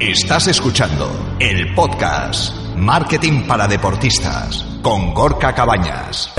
Estás escuchando el podcast Marketing para Deportistas con Gorka Cabañas.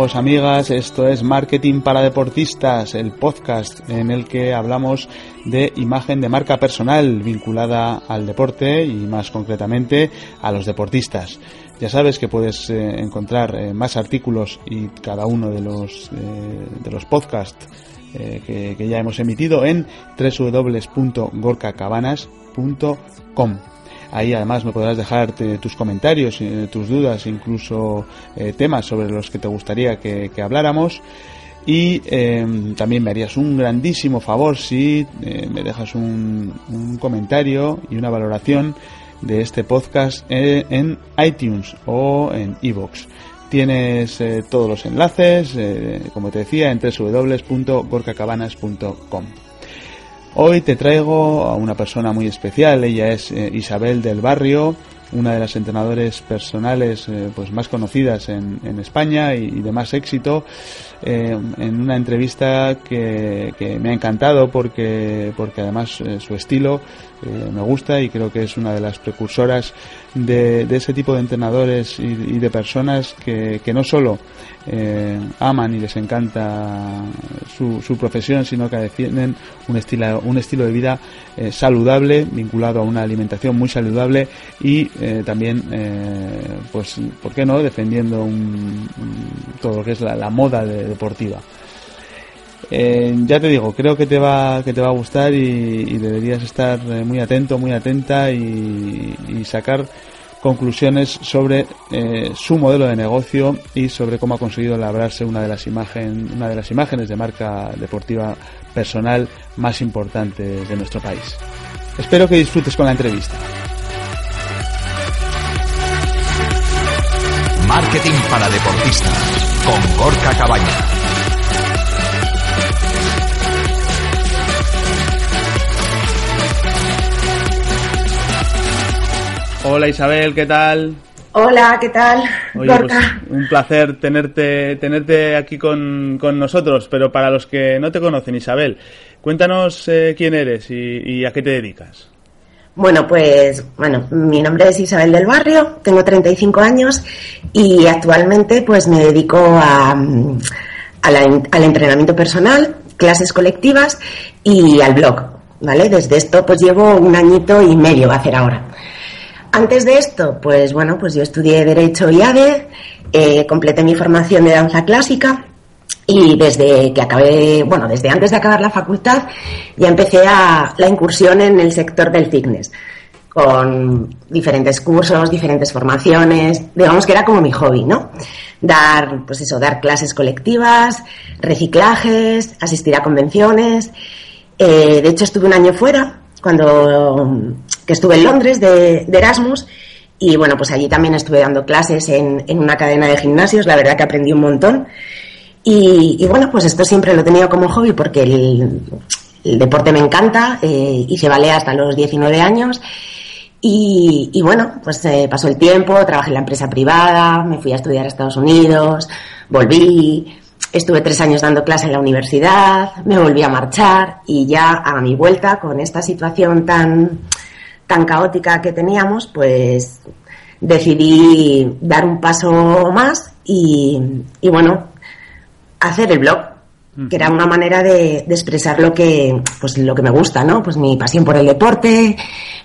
Amigos, amigas, esto es Marketing para Deportistas, el podcast en el que hablamos de imagen de marca personal vinculada al deporte y más concretamente a los deportistas. Ya sabes que puedes eh, encontrar eh, más artículos y cada uno de los, eh, de los podcasts que, que ya hemos emitido en www.gorkacabanas.com. Ahí además me podrás dejar tus comentarios, tus dudas, incluso eh, temas sobre los que te gustaría que, habláramos. Y em, también me harías un grandísimo favor si eh, me dejas un, comentario y una valoración de este podcast eh, en iTunes o en iVoox. Tienes todos los enlaces, como te decía, en www.gorkacabanas.com. Hoy te traigo a una persona muy especial, ella es eh, Isabel del Barrio, una de las entrenadores personales eh, pues más conocidas en, España y, de más éxito eh, en una entrevista que, me ha encantado porque porque además su estilo me gusta y creo que es una de las precursoras de, ese tipo de entrenadores y, de personas que, no solo eh, aman y les encanta su, profesión, sino que defienden un estilo, un estilo de vida eh, saludable, vinculado a una alimentación muy saludable y eh, también, pues, ¿por qué no?, defendiendo todo lo que es la, moda deportiva. Ya te digo, creo que te va, que te va a gustar y, deberías estar muy atento, muy atenta y, sacar conclusiones sobre eh, su modelo de negocio y sobre cómo ha conseguido labrarse una de las imagen, una de las imágenes de marca deportiva personal más importantes de nuestro país. Espero que disfrutes con la entrevista. Marketing para deportistas con Gorka Cabaña. Hola Isabel, ¿qué tal? Hola, ¿qué tal? Oye, pues, un placer tenerte, tenerte aquí con, nosotros, pero para los que no te conocen, Isabel, cuéntanos eh, quién eres y, a qué te dedicas. Bueno, pues bueno, mi nombre es Isabel del Barrio, tengo 35 años y actualmente pues me dedico a, al entrenamiento personal, clases colectivas y al blog, ¿vale? Desde esto pues llevo un añito y medio va a hacer ahora. Antes de esto, pues bueno, pues yo estudié Derecho y ADE, eh, completé mi formación de danza clásica y desde que acabé, bueno, desde antes de acabar la facultad ya empecé a la incursión en el sector del fitness con diferentes cursos, diferentes formaciones, digamos que era como mi hobby, ¿no? Dar, pues eso, dar clases colectivas, reciclajes, asistir a convenciones. Eh, de hecho, estuve un año fuera cuando estuve en Londres de, Erasmus y bueno, pues allí también estuve dando clases en, una cadena de gimnasios, la verdad que aprendí un montón. Y, bueno, pues esto siempre lo he tenido como hobby porque el, deporte me encanta, eh, hice ballet hasta los 19 años. Y, bueno, pues eh, pasó el tiempo, trabajé en la empresa privada, me fui a estudiar a Estados Unidos, volví, Estuve tres años dando clase en la universidad, me volví a marchar y ya a mi vuelta con esta situación tan, tan caótica que teníamos, pues decidí dar un paso más y, bueno, hacer el blog. que era una manera de, expresar lo que, pues lo que me gusta, ¿no? Pues mi pasión por el deporte,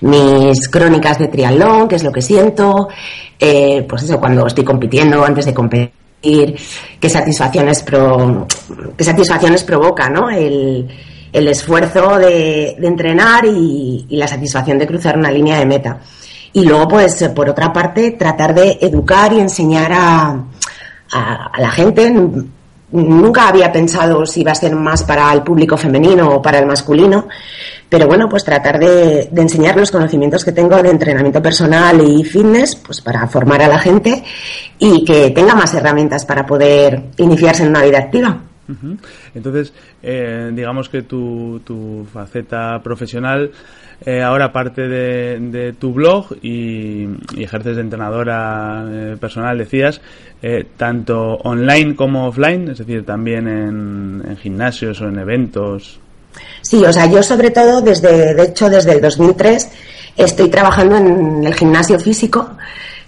mis crónicas de triatlón, que es lo que siento, eh, pues eso, cuando estoy compitiendo, antes de competir, qué satisfacciones, pro, qué satisfacciones provoca, ¿no? El, el esfuerzo de, entrenar y, la satisfacción de cruzar una línea de meta. Y luego, pues, por otra parte, tratar de educar y enseñar a, a, la gente nunca había pensado si iba a ser más para el público femenino o para el masculino, pero bueno, pues tratar de, enseñar los conocimientos que tengo de entrenamiento personal y fitness, pues para formar a la gente y que tenga más herramientas para poder iniciarse en una vida activa. Entonces, eh, digamos que tu, tu faceta profesional eh, ahora parte de, tu blog y, ejerces de entrenadora eh, personal, decías, eh, tanto online como offline, es decir, también en, gimnasios o en eventos. Sí, o sea, yo sobre todo desde, de hecho, desde el 2003 estoy trabajando en el gimnasio físico,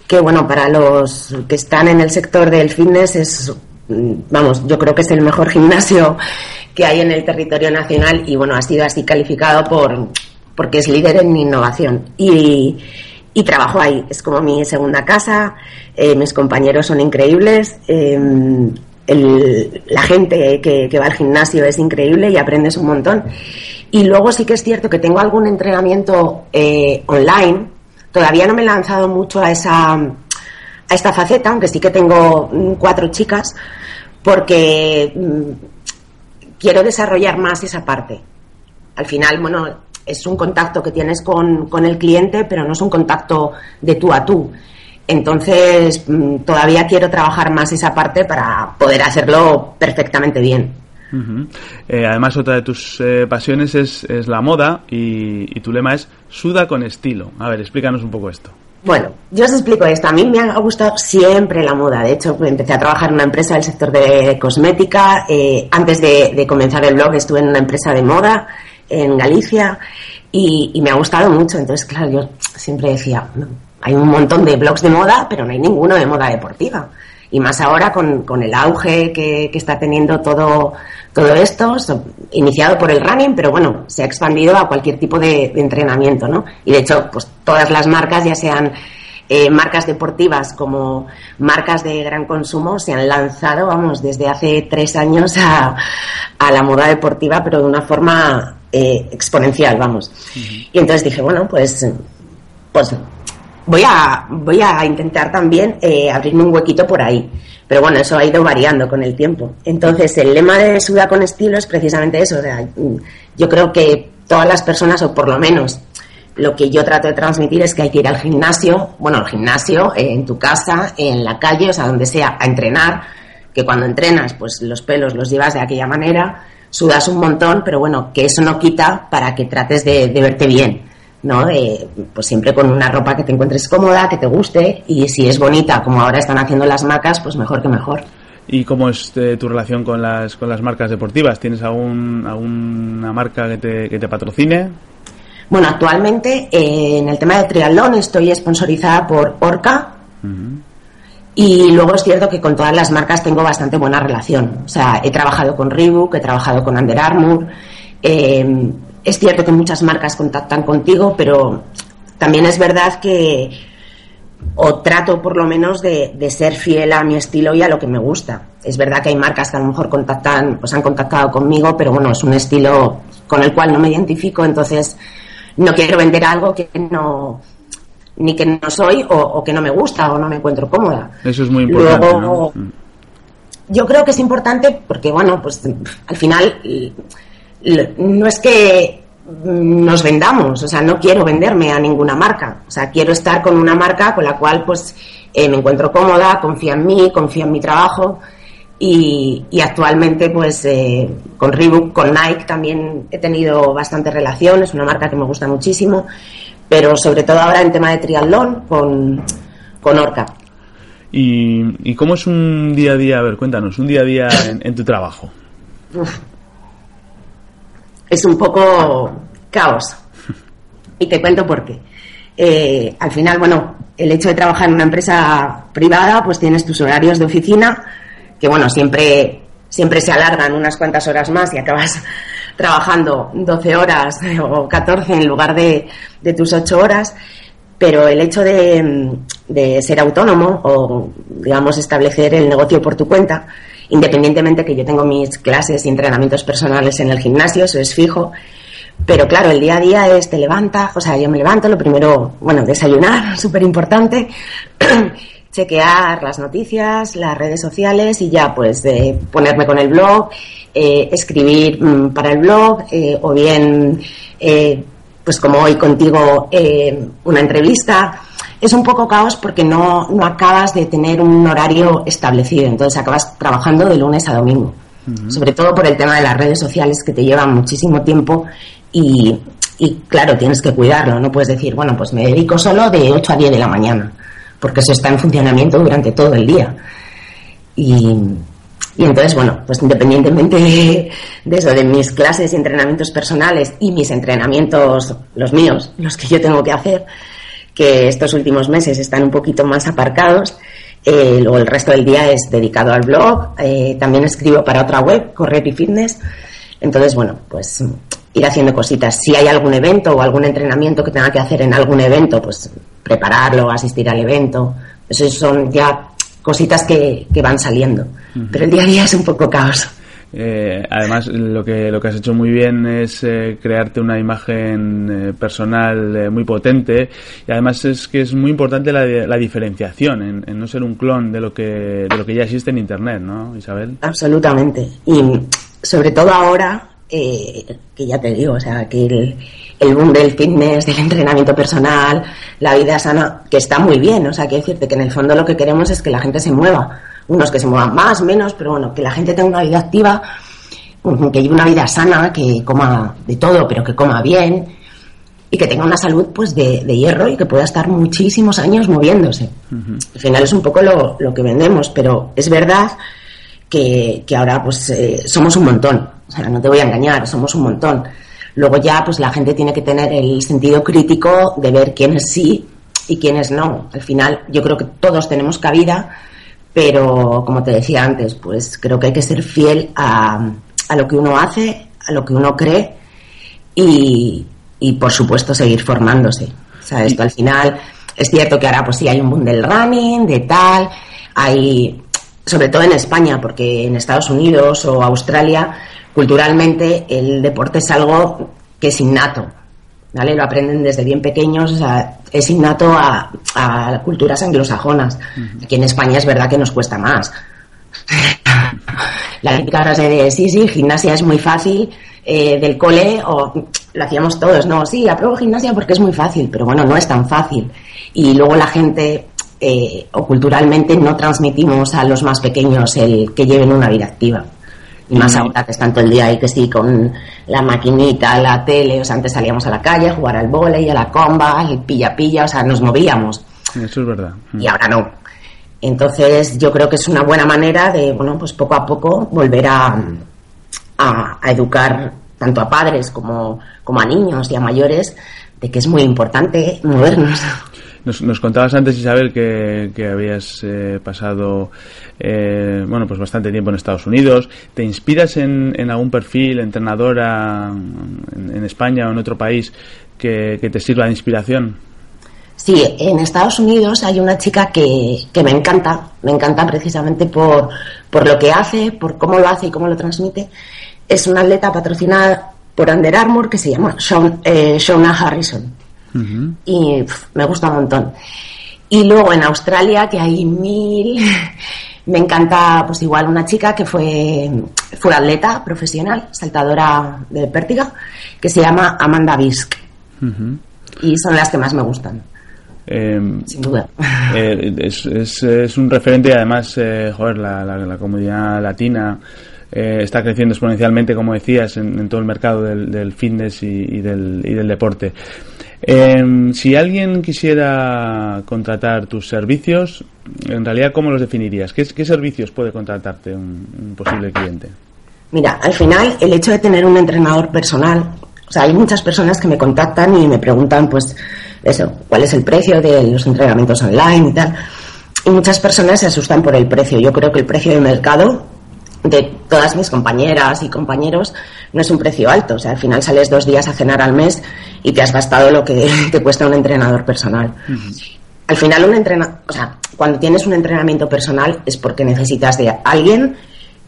que bueno, para los que están en el sector del fitness es, vamos, yo creo que es el mejor gimnasio que hay en el territorio nacional y bueno, ha sido así calificado por porque es líder en innovación y, trabajo ahí. Es como mi segunda casa, eh, mis compañeros son increíbles, em, la gente que, va al gimnasio es increíble y aprendes un montón. Y luego sí que es cierto que tengo algún entrenamiento eh, online. Todavía no me he lanzado mucho a esa a esta faceta, aunque sí que tengo mm, cuatro chicas, porque mm, quiero desarrollar más esa parte. Al final, bueno, es un contacto que tienes con, el cliente, pero no es un contacto de tú a tú. Entonces, mm, todavía quiero trabajar más esa parte para poder hacerlo perfectamente bien. Eh, además, otra de tus eh, pasiones es, la moda y, tu lema es suda con estilo. A ver, explícanos un poco esto. Bueno, yo os explico esto. A mí me ha gustado siempre la moda. De hecho, empecé a trabajar en una empresa del sector de cosmética. Eh, antes de, de, comenzar el blog estuve en una empresa de moda en Galicia y, me ha gustado mucho. Entonces, claro, yo siempre decía, hay un montón de blogs de moda, pero no hay ninguno de moda deportiva. Y más ahora con, con el auge que, que, está teniendo todo, todo esto, iniciado por el running, pero bueno, se ha expandido a cualquier tipo de, de entrenamiento, ¿no? Y de hecho, pues todas las marcas, ya sean eh, marcas deportivas como marcas de gran consumo se han lanzado, vamos, desde hace tres años a, a la moda deportiva, pero de una forma eh, exponencial, vamos. Y entonces dije, bueno, pues, pues voy a, voy a intentar también eh, abrirme un huequito por ahí. Pero bueno, eso ha ido variando con el tiempo. Entonces, el lema de Suda con estilo es precisamente eso. yo creo que todas las personas, o por lo menos lo que yo trato de transmitir es que hay que ir al gimnasio, bueno, al gimnasio, eh, en tu casa, en la calle, o sea, donde sea, a entrenar, que cuando entrenas, pues los pelos los llevas de aquella manera, sudas un montón, pero bueno, que eso no quita para que trates de, verte bien, ¿no? pues siempre con una ropa que te encuentres cómoda, que te guste, y si es bonita, como ahora están haciendo las marcas, pues mejor que mejor. ¿Y cómo es eh, tu relación con las, con las marcas deportivas? ¿Tienes algún, alguna marca que te, que te patrocine? Bueno, actualmente eh, en el tema de triatlón estoy sponsorizada por Orca. Y luego es cierto que con todas las marcas tengo bastante buena relación. O sea, he trabajado con Reebok, he trabajado con Under Armour. Eh, es cierto que muchas marcas contactan contigo, pero también es verdad que o trato por lo menos de, de, ser fiel a mi estilo y a lo que me gusta. Es verdad que hay marcas que a lo mejor contactan, pues han contactado conmigo, pero bueno, es un estilo con el cual no me identifico, entonces no quiero vender algo que no ni que no soy o, que no me gusta o no me encuentro cómoda. Eso es muy importante. Luego. Yo creo que es importante porque, bueno, pues al final no es que nos vendamos, o sea, no quiero venderme a ninguna marca, o sea, quiero estar con una marca con la cual pues eh, me encuentro cómoda, confía en mí, confía en mi trabajo y, actualmente, pues eh, con Reebok, con Nike también he tenido bastante relación, es una marca que me gusta muchísimo, pero sobre todo ahora en tema de triatlón con, con Orca. ¿Y, cómo es un día a día? A ver, cuéntanos, un día a día en, tu trabajo. Es un poco caos. Y te cuento por qué. Eh, al final, bueno, el hecho de trabajar en una empresa privada, pues tienes tus horarios de oficina, que bueno, siempre siempre se alargan unas cuantas horas más y acabas trabajando 12 horas o 14 en lugar de, de tus 8 horas, pero el hecho de, de, ser autónomo o, digamos, establecer el negocio por tu cuenta, independientemente que yo tengo mis clases y entrenamientos personales en el gimnasio, eso es fijo, pero claro, el día a día es te levanta, o sea, yo me levanto, lo primero, bueno, desayunar, súper importante, chequear las noticias, las redes sociales y ya pues de ponerme con el blog, eh, escribir mm, para el blog eh, o bien eh, pues como hoy contigo una entrevista. Es un poco caos porque no, no acabas de tener un horario establecido, entonces acabas trabajando de lunes a domingo. Sobre todo por el tema de las redes sociales que te llevan muchísimo tiempo y, y claro, tienes que cuidarlo. No puedes decir, bueno, pues me dedico solo de 8 a 10 de la mañana porque eso está en funcionamiento durante todo el día. Y, entonces, bueno, pues independientemente de, eso, de mis clases y entrenamientos personales y mis entrenamientos, los míos, los que yo tengo que hacer, que estos últimos meses están un poquito más aparcados, eh, luego el resto del día es dedicado al blog, eh, también escribo para otra web, Correr y Fitness. Entonces, bueno, pues ir haciendo cositas. Si hay algún evento o algún entrenamiento que tenga que hacer en algún evento, pues prepararlo, asistir al evento. Eso son ya cositas que, van saliendo. Pero el día a día es un poco caos. Eh, además, lo que, lo que has hecho muy bien es eh, crearte una imagen eh, personal muy potente y además es que es muy importante la, diferenciación en, no ser un clon de lo, que, de lo que ya existe en Internet, ¿no, Isabel? Absolutamente. Y sobre todo ahora, que ya te digo, o sea, que el, boom del fitness, del entrenamiento personal, la vida sana, que está muy bien, o sea, quiero decirte que en el fondo lo que queremos es que la gente se mueva, unos que se muevan más, menos, pero bueno, que la gente tenga una vida activa, que lleve una vida sana, que coma de todo, pero que coma bien y que tenga una salud pues de, hierro y que pueda estar muchísimos años moviéndose. Al final es un poco lo, lo, que vendemos, pero es verdad que, que ahora pues eh, somos un montón, o sea, no te voy a engañar, somos un montón. Luego ya, pues la gente tiene que tener el sentido crítico de ver quiénes sí y quiénes no. Al final, yo creo que todos tenemos cabida, pero como te decía antes, pues creo que hay que ser fiel a, a lo que uno hace, a lo que uno cree y, y por supuesto seguir formándose. O sea, esto al final es cierto que ahora pues sí hay un boom del running, de tal, hay sobre todo en España, porque en Estados Unidos o Australia culturalmente el deporte es algo que es innato, ¿vale? Lo aprenden desde bien pequeños, o sea, es innato a, a culturas anglosajonas. Aquí en España es verdad que nos cuesta más. La típica frase de sí, sí, gimnasia es muy fácil, eh, del cole, o lo hacíamos todos, no, sí, apruebo gimnasia porque es muy fácil, pero bueno, no es tan fácil. Y luego la gente, eh, o culturalmente, no transmitimos a los más pequeños el que lleven una vida activa. Y más ahora que están todo el día ahí, que sí, con la maquinita, la tele, o sea, antes salíamos a la calle a jugar al volei, a la comba, al pilla-pilla, o sea, nos movíamos. Eso es verdad. Y ahora no. Entonces, yo creo que es una buena manera de, bueno, pues poco a poco volver a, a, a educar tanto a padres como, como a niños y a mayores de que es muy importante movernos. Nos, contabas antes, Isabel, que, que habías eh, pasado eh, bueno, pues bastante tiempo en Estados Unidos. ¿Te inspiras en, en algún perfil, entrenadora en, España o en otro país que, te sirva de inspiración? Sí, en Estados Unidos hay una chica que, que me encanta, me encanta precisamente por, por lo que hace, por cómo lo hace y cómo lo transmite. Es una atleta patrocinada por Under Armour que se llama eh, Y me gusta un montón. Y luego en Australia, que hay mil, me encanta pues igual una chica que fue, fue atleta profesional, saltadora de pértiga, que se llama Amanda Bisk. Y son las que más me gustan. Em, Sin duda. Eh, es, es, un referente, además, eh, joder, la, la, comunidad latina eh, está creciendo exponencialmente, como decías, en, todo el mercado del, fitness y, del, y del deporte. Eh, si alguien quisiera contratar tus servicios, en realidad, ¿cómo los definirías? ¿Qué, servicios puede contratarte un, posible cliente? Mira, al final, el hecho de tener un entrenador personal, o sea, hay muchas personas que me contactan y me preguntan, pues, eso, cuál es el precio de los entrenamientos online y tal. Y muchas personas se asustan por el precio. Yo creo que el precio de mercado de todas mis compañeras y compañeros no es un precio alto. O sea, al final sales dos días a cenar al mes y te has gastado lo que te cuesta un entrenador personal. Al final, un entrena o sea, cuando tienes un entrenamiento personal es porque necesitas de alguien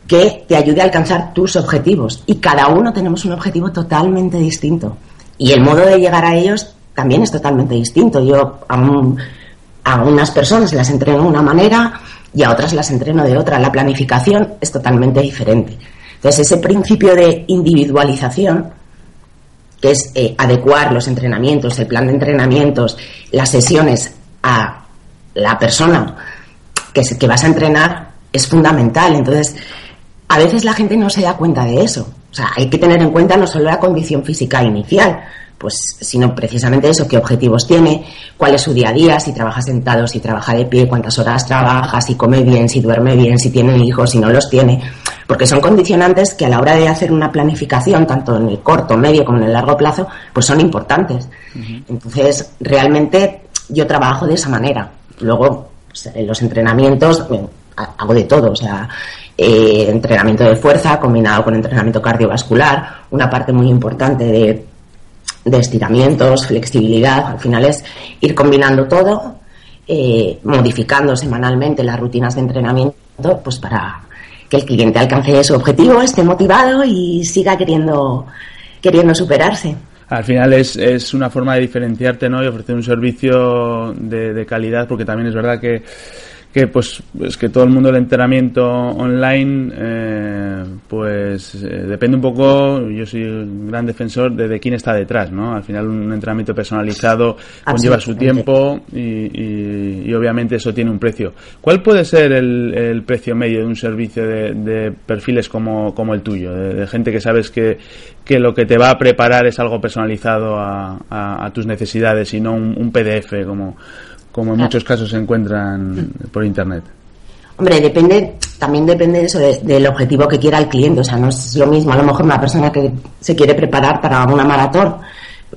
que te ayude a alcanzar tus objetivos. Y cada uno tenemos un objetivo totalmente distinto. Y el modo de llegar a ellos también es totalmente distinto. Yo a, unas personas las entreno de una manera y a otras las entreno de otra. La planificación es totalmente diferente. Entonces, ese principio de individualización, que es eh, adecuar los entrenamientos, el plan de entrenamientos, las sesiones a la persona que, que vas a entrenar, es fundamental. Entonces, a veces la gente no se da cuenta de eso. O sea, hay que tener en cuenta no solo la condición física inicial, pues sino precisamente eso, qué objetivos tiene, cuál es su día a día, si trabaja sentado, si trabaja de pie, cuántas horas trabaja, si come bien, si duerme bien, si tiene hijos, si no los tiene, porque son condicionantes que a la hora de hacer una planificación, tanto en el corto, medio como en el largo plazo, pues son importantes. Entonces, realmente yo trabajo de esa manera. Luego, pues, en los entrenamientos, hago de todo, o sea, eh, entrenamiento de fuerza combinado con entrenamiento cardiovascular, una parte muy importante de, estiramientos, flexibilidad, al final es ir combinando todo, eh, modificando semanalmente las rutinas de entrenamiento, pues para que el cliente alcance su objetivo, esté motivado y siga queriendo, queriendo superarse al final es, es una forma de diferenciarte ¿no? y ofrecer un servicio de, de calidad porque también es verdad que que pues es que todo el mundo del entrenamiento online eh, pues eh, depende un poco yo soy un gran defensor de, de, quién está detrás no al final un entrenamiento personalizado conlleva su tiempo y, y, obviamente eso tiene un precio. ¿cuál puede ser el, el precio medio de un servicio de, de perfiles como, como el tuyo de, gente que sabes que, que lo que te va a preparar es algo personalizado a, a, a tus necesidades y no un, un PDF como como en muchos casos se encuentran por internet? Hombre, depende, también depende eso del objetivo que quiera el cliente. O sea, no es lo mismo a lo mejor una persona que se quiere preparar para una maratón,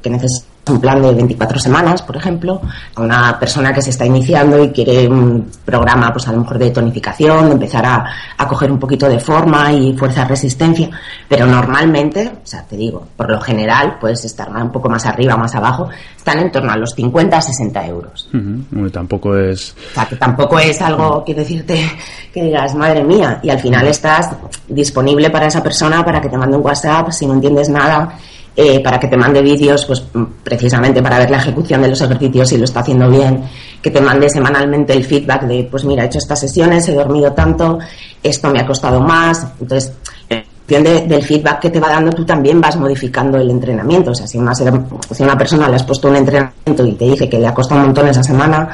que necesita un plan de 24 semanas, por ejemplo, a una persona que se está iniciando y quiere un programa, pues a lo mejor de tonificación, de empezar a, a coger un poquito de forma y fuerza resistencia, pero normalmente, o sea, te digo, por lo general, puedes estar un poco más arriba, más abajo, están en torno a los 50 a 60 euros. tampoco es... O sea, que tampoco es algo, quiero decirte, que digas, madre mía, y al final estás disponible para esa persona para que te mande un WhatsApp si no entiendes nada eh, para que te mande vídeos, pues precisamente para ver la ejecución de los ejercicios si lo está haciendo bien, que te mande semanalmente el feedback de, pues mira, he hecho estas sesiones, he dormido tanto, esto me ha costado más. Entonces, en función del feedback que te va dando, tú también vas modificando el entrenamiento. O sea, si, más, si una persona le has puesto un entrenamiento y te dice que le ha costado un montón esa semana,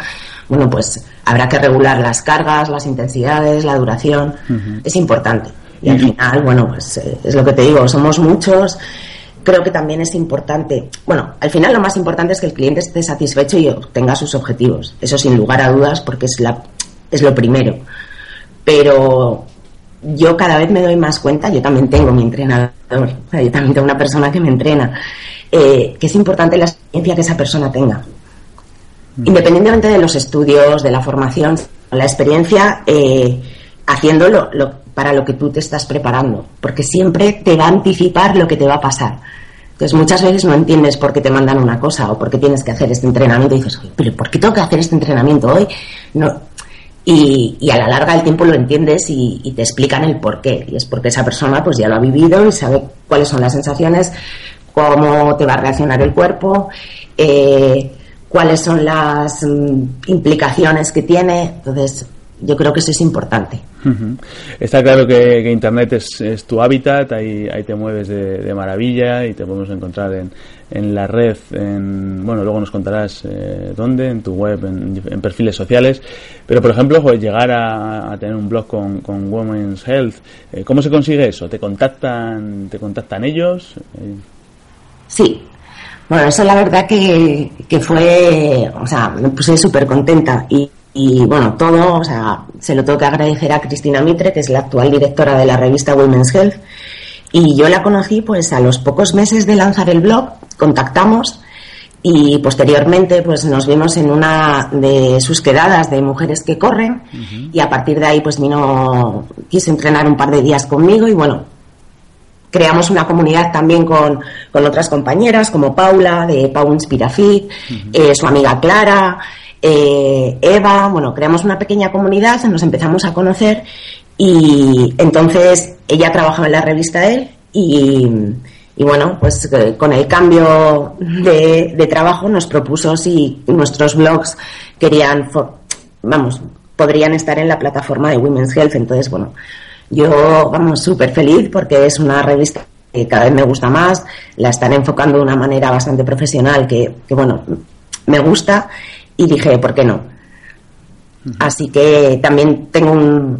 bueno, pues habrá que regular las cargas, las intensidades, la duración. Es importante. Y al final, bueno, pues eh, es lo que te digo, somos muchos creo que también es importante, bueno, al final lo más importante es que el cliente esté satisfecho y obtenga sus objetivos. Eso sin lugar a dudas porque es, la, es lo primero. Pero yo cada vez me doy más cuenta, yo también tengo mi entrenador, yo también tengo una persona que me entrena, eh, que es importante la experiencia que esa persona tenga. Mm. Independientemente de los estudios, de la formación, la experiencia eh, haciéndolo lo, para lo que tú te estás preparando, porque siempre te va a anticipar lo que te va a pasar. Entonces muchas veces no entiendes por qué te mandan una cosa o por qué tienes que hacer este entrenamiento y dices, pero ¿por qué tengo que hacer este entrenamiento hoy? No. Y, a la larga del tiempo lo entiendes y, te explican el por qué. Y es porque esa persona pues ya lo ha vivido y sabe cuáles son las sensaciones, cómo te va a reaccionar el cuerpo, eh, cuáles son las mm, implicaciones que tiene. Entonces yo creo que eso es importante. Está claro que, Internet es, tu hábitat, ahí, ahí te mueves de, maravilla y te podemos encontrar en, en la red, en, bueno, luego nos contarás eh, dónde, en tu web, en, perfiles sociales, pero por ejemplo, llegar a, tener un blog con, con Women's Health, eh, ¿cómo se consigue eso? ¿Te contactan, te contactan ellos? Sí, bueno, eso la verdad que, que fue, o sea, me puse súper contenta y y bueno, todo, o sea, se lo tengo que agradecer a Cristina Mitre, que es la actual directora de la revista Women's Health. Y yo la conocí pues a los pocos meses de lanzar el blog, contactamos y posteriormente pues nos vimos en una de sus quedadas de mujeres que corren y a partir de ahí pues vino quiso entrenar un par de días conmigo y bueno creamos una comunidad también con, otras compañeras como Paula de Pau Inspira Fit eh, su amiga Clara eh, Eva bueno creamos una pequeña comunidad nos empezamos a conocer y entonces ella trabajaba en la revista él y bueno, pues eh, con el cambio de, trabajo nos propuso si nuestros blogs querían, vamos, podrían estar en la plataforma de Women's Health. Entonces, bueno, yo, vamos, súper feliz porque es una revista que cada vez me gusta más, la están enfocando de una manera bastante profesional que, bueno, me gusta y dije, ¿por qué no? Así que también tengo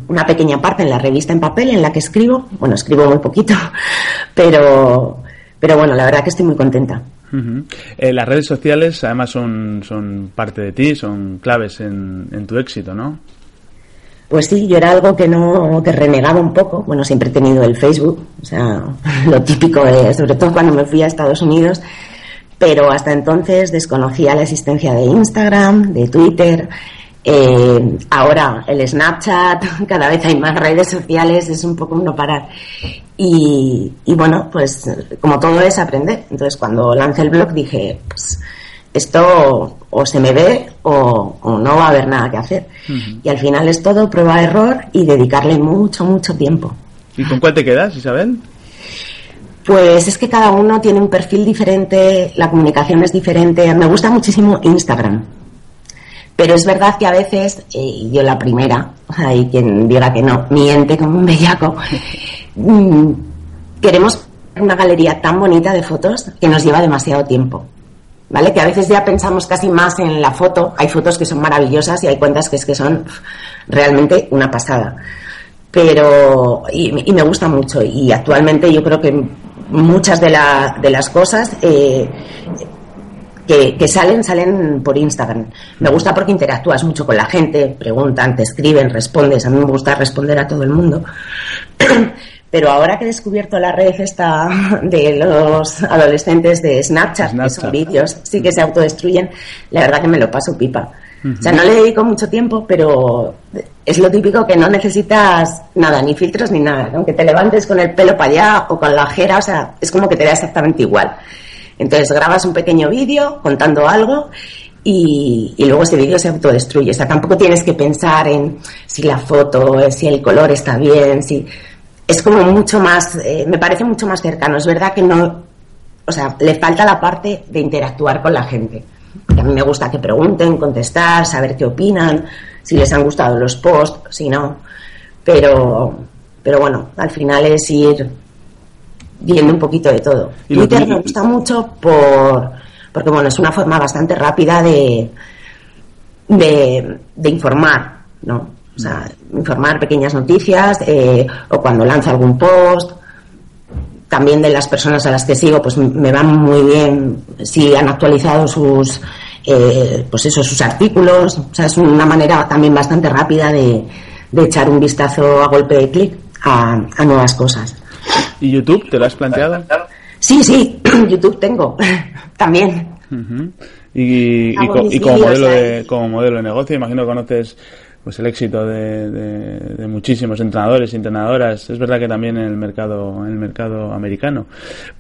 una pequeña parte en la revista en papel en la que escribo. Bueno, escribo muy poquito, pero, pero bueno, la verdad que estoy muy contenta. Eh, las redes sociales además son, son parte de ti, son claves en, en, tu éxito, ¿no? Pues sí, yo era algo que no, que renegaba un poco. Bueno, siempre he tenido el Facebook, o sea, lo típico, de, sobre todo cuando me fui a Estados Unidos, pero hasta entonces desconocía la existencia de Instagram, de Twitter, eh, ahora el Snapchat, cada vez hay más redes sociales, es un poco no parar. Y, bueno, pues como todo es aprender. Entonces cuando lancé el blog dije, pues esto o se me ve o, no va a haber nada que hacer. Y al final es todo prueba-error y dedicarle mucho, mucho tiempo. ¿Y con cuál te quedas, Isabel? Pues es que cada uno tiene un perfil diferente, la comunicación es diferente. Me gusta muchísimo Instagram. Pero es verdad que a veces, eh, yo la primera, hay quien diga que no, miente como un bellaco, mm, queremos una galería tan bonita de fotos que nos lleva demasiado tiempo. ¿Vale? Que a veces ya pensamos casi más en la foto. Hay fotos que son maravillosas y hay cuentas que es que son realmente una pasada. Pero, y, me gusta mucho. Y actualmente yo creo que muchas de, de las cosas eh, que, salen, salen por Instagram. Me gusta porque interactúas mucho con la gente, preguntan, te escriben, respondes. A mí me gusta responder a todo el mundo. Pero ahora que he descubierto la red esta de los adolescentes de Snapchat, que son vídeos, sí que se autodestruyen, la verdad que me lo paso pipa. O sea, no le dedico mucho tiempo, pero es lo típico que no necesitas nada, ni filtros ni nada. Aunque te levantes con el pelo para allá o con la jera, o sea, es como que te da exactamente igual. Entonces grabas un pequeño vídeo contando algo y, luego ese vídeo se autodestruye. O sea, tampoco tienes que pensar en si la foto, si el color está bien, si... Es como mucho más, eh, me parece mucho más cercano. Es verdad que no, o sea, le falta la parte de interactuar con la gente. a mí me gusta que pregunten, contestar, saber qué opinan, si les han gustado los posts, si no. Pero, pero bueno, al final es ir viendo un poquito de todo. Twitter me gusta mucho por porque bueno, es una forma bastante rápida de, de, informar, ¿no? O sea, informar pequeñas noticias eh, o cuando lanzo algún post. También de las personas a las que sigo, pues me van muy bien si han actualizado sus, eh, pues eso, sus artículos. O sea, es una manera también bastante rápida de, de echar un vistazo a golpe de clic a, a nuevas cosas. ¿Y YouTube te lo has planteado? Sí, sí, YouTube tengo también. Y, como, modelo de, como modelo de negocio, imagino que conoces pues el éxito de, muchísimos entrenadores y entrenadoras. Es verdad que también en el mercado, en el mercado americano,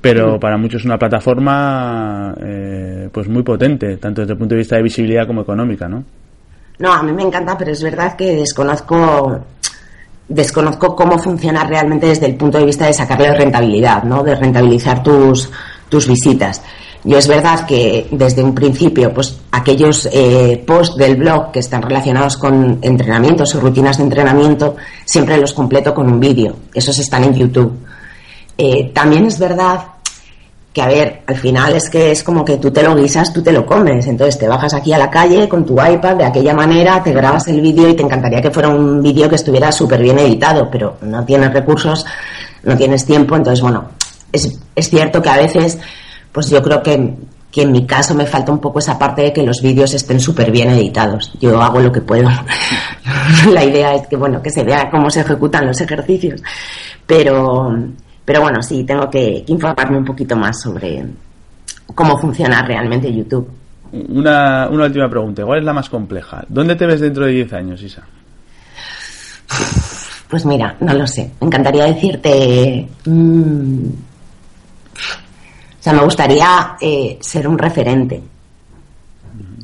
pero para muchos es una plataforma eh, pues muy potente, tanto desde el punto de vista de visibilidad como económica, ¿no? No, a mí me encanta, pero es verdad que desconozco desconozco cómo funciona realmente desde el punto de vista de sacarle rentabilidad, ¿no? De rentabilizar tus, tus visitas. Yo es verdad que desde un principio, pues aquellos eh, posts del blog que están relacionados con entrenamientos o rutinas de entrenamiento, siempre los completo con un vídeo. Esos están en YouTube. Eh, también es verdad que a ver, al final es que es como que tú te lo guisas, tú te lo comes. Entonces te bajas aquí a la calle con tu iPad de aquella manera, te grabas el vídeo y te encantaría que fuera un vídeo que estuviera súper bien editado, pero no tienes recursos, no tienes tiempo. Entonces, bueno, es, es cierto que a veces, pues yo creo que, que en mi caso me falta un poco esa parte de que los vídeos estén súper bien editados. Yo hago lo que puedo. la idea es que, bueno, que se vea cómo se ejecutan los ejercicios. Pero, pero bueno, sí, tengo que, informarme un poquito más sobre cómo funciona realmente YouTube. Una, una última pregunta, ¿cuál es la más compleja? ¿Dónde te ves dentro de 10 años, Isa? Pues mira, no lo sé. Me encantaría decirte. Mm, me gustaría eh, ser un referente.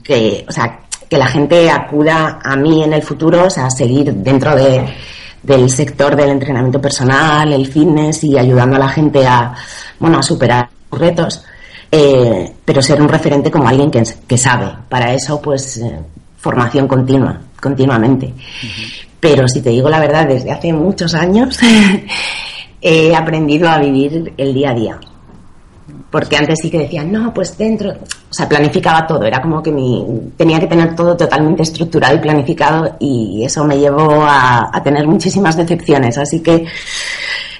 Que, o sea, que la gente acuda a mí en el futuro, o sea, seguir dentro de, del sector del entrenamiento personal, el fitness y ayudando a la gente a, bueno, a superar retos, eh, pero ser un referente como alguien que, que sabe. Para eso, pues, eh, formación continua, continuamente. Pero si te digo la verdad, desde hace muchos años he aprendido a vivir el día a día. Porque antes sí que decían, no, pues dentro, o sea, planificaba todo, era como que mi, tenía que tener todo totalmente estructurado y planificado y eso me llevó a, a tener muchísimas decepciones. Así que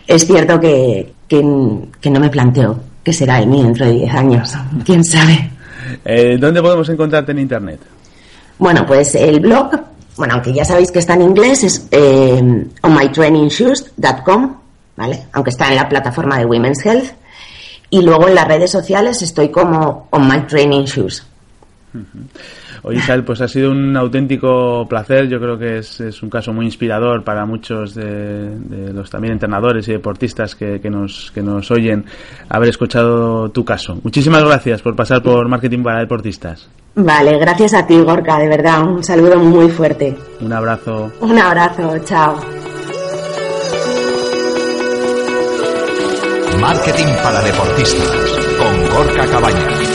es cierto que, que, que no me planteo qué será de mí dentro de 10 años, quién sabe. Eh, ¿Dónde podemos encontrarte en Internet? Bueno, pues el blog, bueno, aunque ya sabéis que está en inglés, es eh, onmytrainingshoes.com, ¿vale? Aunque está en la plataforma de Women's Health. Y luego en las redes sociales estoy como On My Training Shoes. Oye, Isabel, pues ha sido un auténtico placer. Yo creo que es, es un caso muy inspirador para muchos de, de los también entrenadores y deportistas que, que, nos, que nos oyen haber escuchado tu caso. Muchísimas gracias por pasar por Marketing para Deportistas. Vale, gracias a ti, Gorka, de verdad. Un saludo muy fuerte. Un abrazo. Un abrazo, chao. Marketing para deportistas con Gorka Cabañas.